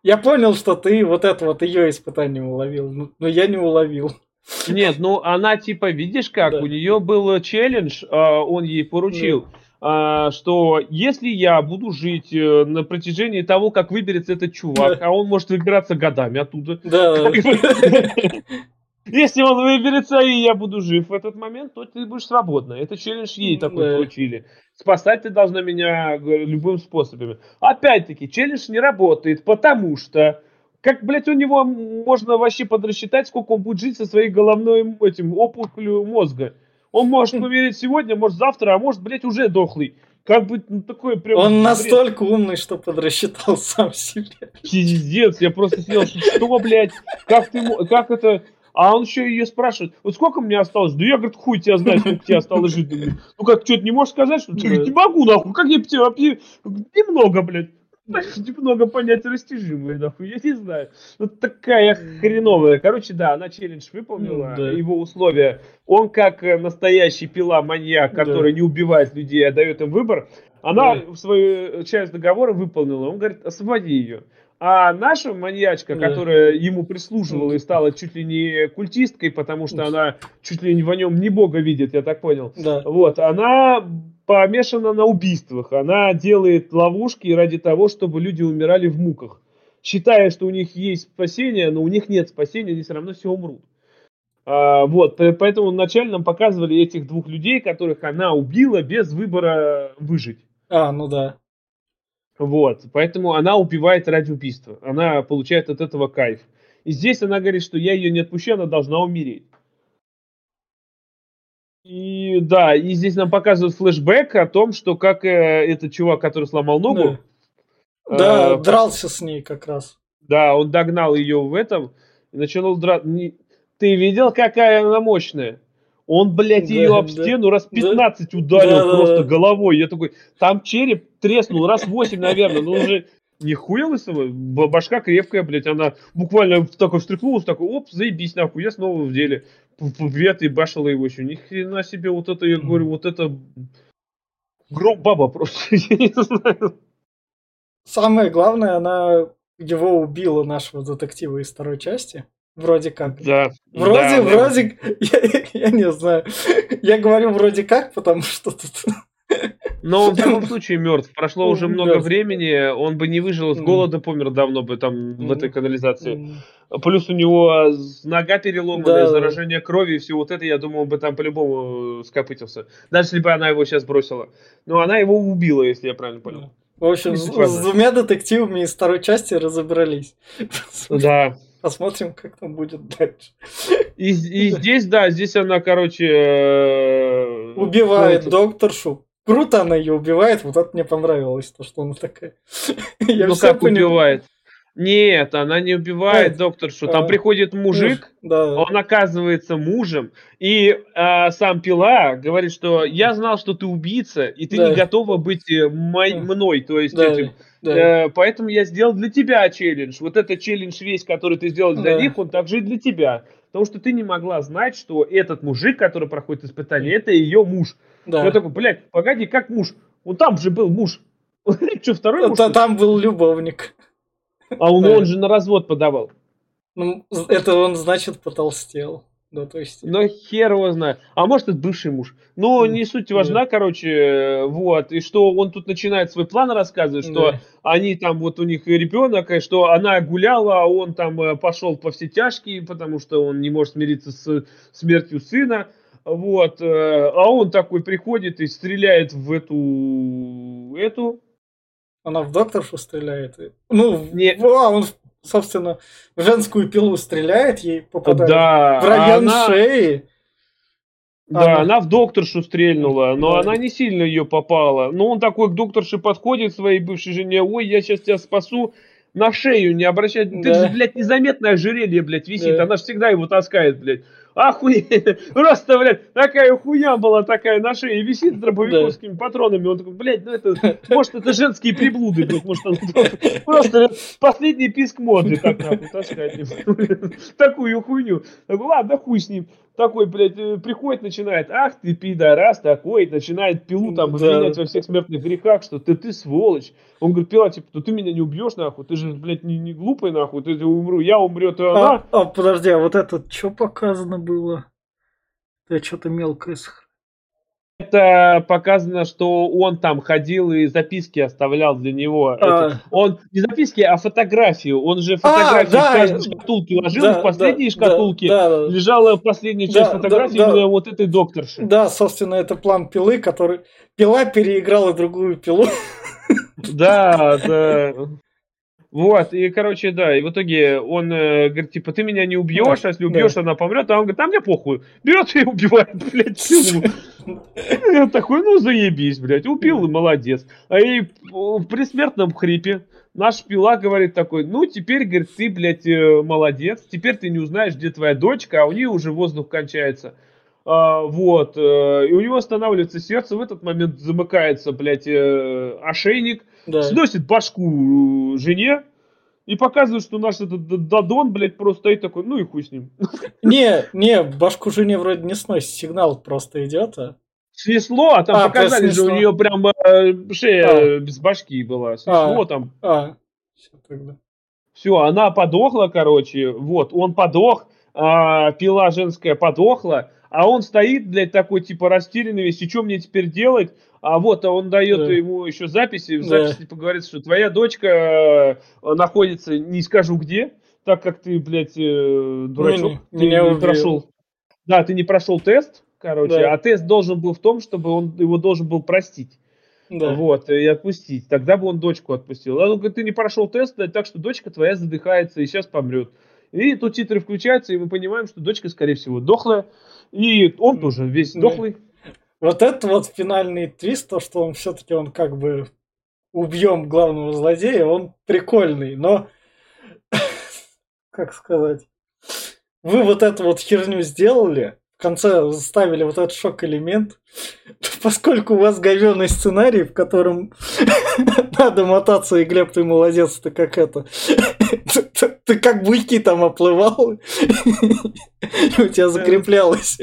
я понял, что ты вот это вот ее испытание уловил, но, но я не уловил. Нет, ну она типа, видишь как, Да. у нее был челлендж, а, он ей поручил, а, что если я буду жить э, на протяжении того, как выберется этот чувак, Да. а он может выбираться годами оттуда, Да. если он выберется и я буду жив в этот момент, то ты будешь свободна. Это челлендж ей такой Да. поручили. Спасать ты должна меня говорю, любым способами. Опять-таки, челлендж не работает, потому что как, блядь, у него можно вообще подрасчитать, сколько он будет жить со своей головной этим опухолью мозга. Он может умереть сегодня, может завтра, а может, блядь, уже дохлый. Как бы ну, такое прям... Он бред. настолько умный, что подрасчитал сам себе. Пиздец, я просто сидел, что, блядь, как ты, как это... А он еще ее спрашивает, вот сколько мне осталось? Да я, говорит, хуй тебя знаю, сколько тебе осталось жить. Ну как, что, ты не можешь сказать, что? Ты Да. не могу, нахуй, как я тебе вообще... Немного, блядь. Немного понятия растяжимое, нахуй, я не знаю. Вот такая хреновая. Короче, да, она челлендж выполнила, да. его условия. Он как э, настоящий пила-маньяк, Да. который не убивает людей, а дает им выбор, она Да. свою часть договора выполнила. Он говорит, освободи ее. А наша маньячка, Да. которая ему прислуживала и стала чуть ли не культисткой, потому что она чуть ли не в нем не бога видит, я так понял. Да. Вот, она помешана на убийствах. Она делает ловушки ради того, чтобы люди умирали в муках. Считая, что у них есть спасение, но у них нет спасения, они все равно все умрут. А, вот, по- поэтому вначале нам показывали этих двух людей, которых она убила без выбора выжить. А, ну да. Вот, поэтому она убивает ради убийства. Она получает от этого кайф. И здесь она говорит, что я ее не отпущу, она должна умереть. И да, и здесь нам показывают флешбэк о том, что как э, этот чувак, который сломал ногу, э, Да, дрался с ней как раз. да, он догнал ее в этом и начал драться. Ты видел, какая она мощная? Он, блядь, Да, ее об да. стену раз Да. 15 ударил Да, да, просто да. головой. Я такой, там череп треснул раз 8, наверное. Ну уже нихуя лысого. Башка крепкая, блядь. Она буквально такой встряхнулась, такой, оп, заебись нахуй, я снова в деле. П- п- Вет и башила его еще. Ни хрена себе вот это, я говорю, вот это гроб баба просто. Я не знаю. Самое главное, она его убила, нашего детектива из второй части. Вроде как. Да. Вроде, да, да. вроде, я, я не знаю. Я говорю вроде как, потому что тут... Но он в любом случае мертв. Прошло уже много времени, он бы не выжил, с голода помер давно бы там в этой канализации. Плюс у него нога переломанная, Да. заражение крови и все вот это, я думаю, он бы там по-любому э, скопытился. Даже если бы она его сейчас бросила. Но она его убила, если я правильно понял. В общем, с двумя детективами из второй части разобрались. Да. Посмотрим, как там будет дальше. И, и здесь, да, здесь она, короче... э, Убивает ну, докторшу. Круто она ее убивает, вот это мне понравилось, то, что она такая. Я ну как понял. убивает? Нет, она не убивает Нет. докторшу. Там А. приходит мужик, Да. он оказывается мужем, и а, сам Пила говорит, что я знал, что ты убийца, и ты Да. не готова быть э, мой- мной, то есть Да, этим. Да. Э, поэтому я сделал для тебя челлендж. Вот этот челлендж весь, который ты сделал для Да. них, он также и для тебя. Потому что ты не могла знать, что этот мужик, который проходит испытание, это ее муж. да. Я такой, блядь, погоди, как муж? Он там же был муж. Что, второй муж? Та- Там был любовник. А он же на развод подавал. Ну, это он, значит, потолстел. Да, то есть... Но хер его знает. А может, это бывший муж. Ну, М, не суть важна, короче, э, вот. И что он тут начинает свой план рассказывать, что Да. они там, вот у них ребенок, и что она гуляла, а он там э, пошел по все тяжкие, потому что он не может смириться с смертью сына. Вот. э, А он такой приходит и стреляет в эту... эту... Она в докторшу стреляет. Ну, в- Не. в- а, он, собственно, в женскую пилу стреляет, ей попадает Да, в район она- шеи. Да, Она- она в докторшу стрельнула, но Да. она не сильно ее попала. Но он такой к докторше подходит своей бывшей жене, ой, я сейчас тебя спасу, на шею не обращай. Ты Да. же, блядь, незаметное ожерелье, блядь, висит, Да. она же всегда его таскает, блядь. Охуеть, просто, блядь, такая хуйня была такая на шее, висит с дробовиковскими патронами, он такой, блядь, ну это, может, это женские приблуды, блядь, может, он просто последний писк моды, так, нахуй, таскать, такую хуйню. Такой, ладно, хуй с ним такой, блядь, э, приходит, начинает, ах ты пидорас такой, начинает пилу там обвинять во всех смертных грехах, что ты, ты сволочь. Он говорит, пила, типа, ну ты меня не убьешь, нахуй, ты же, блядь, не, не глупый, нахуй, ты, ты умру, я умрет, и она. А, а, подожди, а вот это что показано было? Я что-то мелкое сохранил это показано, что он там ходил и записки оставлял для него. А. Это, он не записки, а фотографию. Он же фотографию а, да, в каждой шкатулке ложил, да, в последней да, шкатулке да, да, лежала последняя часть да, фотографии да, именно вот этой докторши. Да, собственно, это план пилы, который... Пила переиграла другую пилу. Да, да. Вот, и, короче, да, и в итоге он э, говорит, типа, ты меня не убьешь, да, а если убьешь, да. она помрет, а он говорит, а мне похуй, берет и убивает, блядь, пилу. Я такой, ну, заебись, блядь, убил, и молодец. А и в предсмертном хрипе наш пила говорит такой, ну, теперь, говорит, ты, блядь, э, молодец, теперь ты не узнаешь, где твоя дочка, а у нее уже воздух кончается. А, вот, э, и у него останавливается сердце, в этот момент замыкается, блядь, э, ошейник, да. сносит башку жене и показывает, что наш этот Дадон, блядь, просто стоит такой, ну и хуй с ним. Не, не, башку жене вроде не сносит, сигнал просто идет, а. Снесло, а там а, показали же, у нее прям э, шея а. без башки была. Снесло а. там. А. Все, тогда. Все, она подохла, короче, вот, он подох, а, пила женская подохла, а он стоит, блядь, такой, типа, растерянный весь, и что мне теперь делать? А вот, а он дает да. ему еще записи, в записи да. типа говорит, что твоя дочка э, находится, не скажу где, так как ты, блядь, э, дурачок, ну, ты не прошел. Да, ты не прошел тест, короче, да. а тест должен был в том, чтобы он его должен был простить. Да. Вот, и отпустить. Тогда бы он дочку отпустил. А ну ты не прошел тест, так что дочка твоя задыхается и сейчас помрет. И тут титры включаются, и мы понимаем, что дочка, скорее всего, дохлая. И он тоже весь дохлый. Вот это вот финальный твист, то, что он все-таки он как бы убьем главного злодея, он прикольный, но как сказать, вы вот эту вот херню сделали, в конце ставили вот этот шок-элемент, поскольку у вас говенный сценарий, в котором надо мотаться, и Глеб, ты молодец, ты как это, ты, как буйки там оплывал, у тебя закреплялось.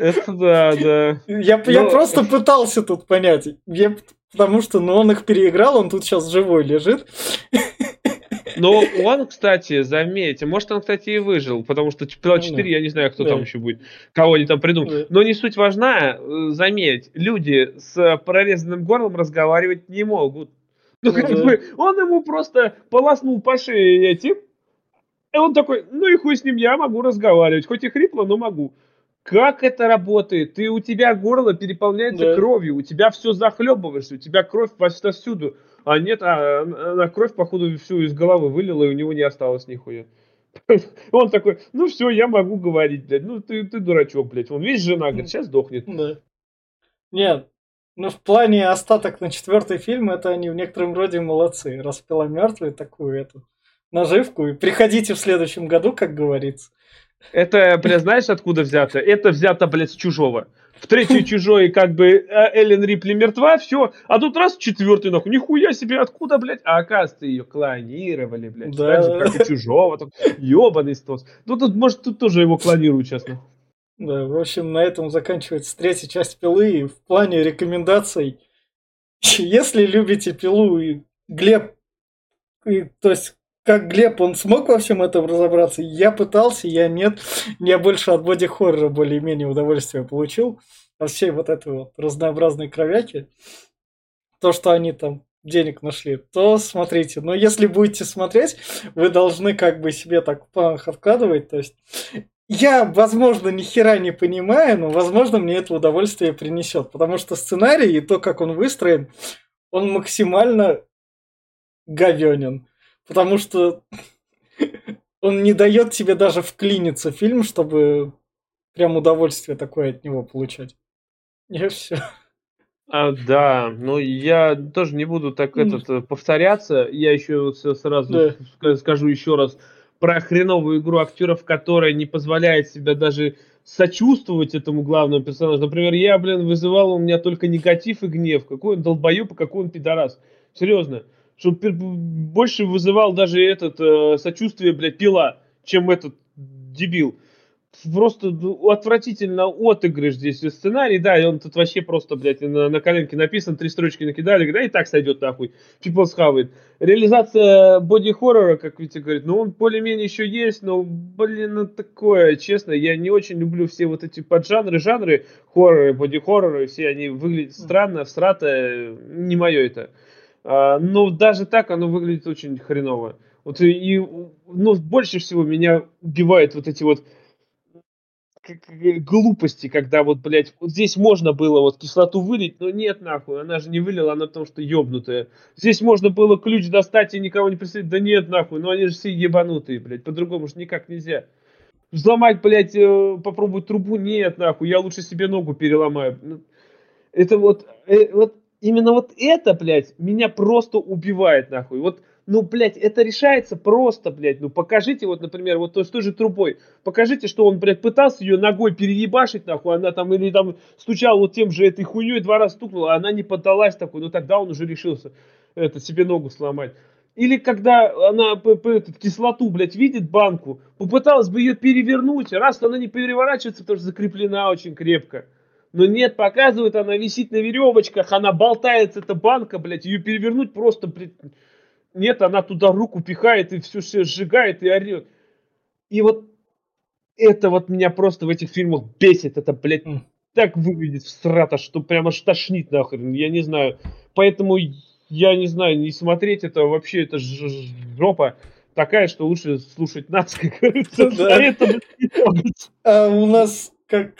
Это да, да. Я, Но... я просто пытался тут понять. Я, потому что ну, он их переиграл, он тут сейчас живой лежит. Но он, кстати, заметьте, может, он, кстати, и выжил, потому что Пила 4, ну, я не знаю, кто да. там еще будет, кого они там придумают. Да. Но не суть важна, э, заметь, люди с прорезанным горлом разговаривать не могут. Ну, ну как да. бы, он ему просто полоснул по шее этим, и он такой, ну и хуй с ним, я могу разговаривать, хоть и хрипло, но могу. Как это работает? Ты у тебя горло переполняется да. кровью, у тебя все захлебываешься, у тебя кровь повсюду. А нет, а, а кровь, походу, всю из головы вылила, и у него не осталось нихуя. Он такой, ну все, я могу говорить, блядь. Ну ты, ты дурачок, блядь. Он видишь, жена, говорит, сейчас сдохнет. Да. Нет, ну в плане остаток на четвертый фильм, это они в некотором роде молодцы. Распила мертвый такую эту наживку. И приходите в следующем году, как говорится. Это, блядь, знаешь, откуда взято? Это взято, блядь, с чужого. В третий чужой, как бы, э, Эллен Рипли мертва, все. А тут раз четвертый, нахуй, нихуя себе, откуда, блядь? А оказывается, ее клонировали, блядь. Да. Так же, как и чужого. Там, ебаный стос. Ну, тут, может, тут тоже его клонируют, честно. Да, в общем, на этом заканчивается третья часть пилы. И в плане рекомендаций, если любите пилу и Глеб, и, то есть как Глеб, он смог во всем этом разобраться? Я пытался, я нет. Я больше от боди-хоррора более-менее удовольствие получил. От всей вот этой вот разнообразной кровяки. То, что они там денег нашли, то смотрите. Но если будете смотреть, вы должны как бы себе так в откладывать. То есть я, возможно, ни хера не понимаю, но, возможно, мне это удовольствие принесет. Потому что сценарий и то, как он выстроен, он максимально говенен. Потому что он не дает тебе даже вклиниться в фильм, чтобы прям удовольствие такое от него получать. И все. А, да, ну я тоже не буду так этот э, повторяться. Я еще сразу да. скажу еще раз про хреновую игру актеров, которая не позволяет себя даже сочувствовать этому главному персонажу. Например, я, блин, вызывал у меня только негатив и гнев. Какой он долбоеб и какой он пидорас. Серьезно. Что больше вызывал даже этот э, сочувствие, блядь, пила, чем этот дебил просто ну, отвратительно отыгрыш здесь сценарий, да, и он тут вообще просто, блядь, на, на коленке написан, три строчки накидали, да, и так сойдет нахуй, people схавает. Реализация боди-хоррора, как Витя говорит, ну, он более-менее еще есть, но, блин, ну, такое, честно, я не очень люблю все вот эти поджанры, жанры, хорроры, боди-хорроры, все они выглядят странно, всрато, не мое это. А, но даже так оно выглядит очень хреново. Вот и, ну, больше всего меня убивает вот эти вот глупости, когда вот, блядь, вот здесь можно было вот кислоту вылить, но нет, нахуй, она же не вылила, она потому что ебнутая. Здесь можно было ключ достать и никого не присоединить, да нет, нахуй, ну они же все ебанутые, блядь, по-другому же никак нельзя. Взломать, блядь, э, попробовать трубу, нет, нахуй, я лучше себе ногу переломаю. Ну, это вот, э, вот именно вот это, блядь, меня просто убивает, нахуй. Вот ну, блядь, это решается просто, блядь. Ну, покажите, вот, например, вот то, с той же трубой. Покажите, что он, блядь, пытался ее ногой переебашить, нахуй. Она там, или там стучал вот тем же этой хуйней, два раза стукнула, а она не поддалась такой. Ну, тогда он уже решился это, себе ногу сломать. Или когда она по, этот, кислоту, блядь, видит банку, попыталась бы ее перевернуть, раз она не переворачивается, потому что закреплена очень крепко. Но нет, показывает, она висит на веревочках, она болтается, эта банка, блядь, ее перевернуть просто, блядь, нет, она туда руку пихает и все, все сжигает и орет. И вот это вот меня просто в этих фильмах бесит. Это, блядь, так выглядит срата, что прямо штошнит нахрен. Я не знаю. Поэтому я не знаю, не смотреть это вообще, это жопа такая, что лучше слушать нас, как говорится. А у нас как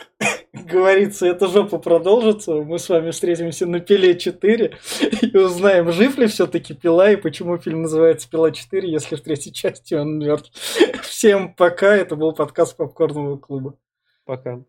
говорится, эта жопа продолжится. Мы с вами встретимся на Пиле 4 и узнаем, жив ли все-таки Пила и почему фильм называется Пила 4, если в третьей части он мертв. Всем пока. Это был подкаст Попкорного клуба. Пока.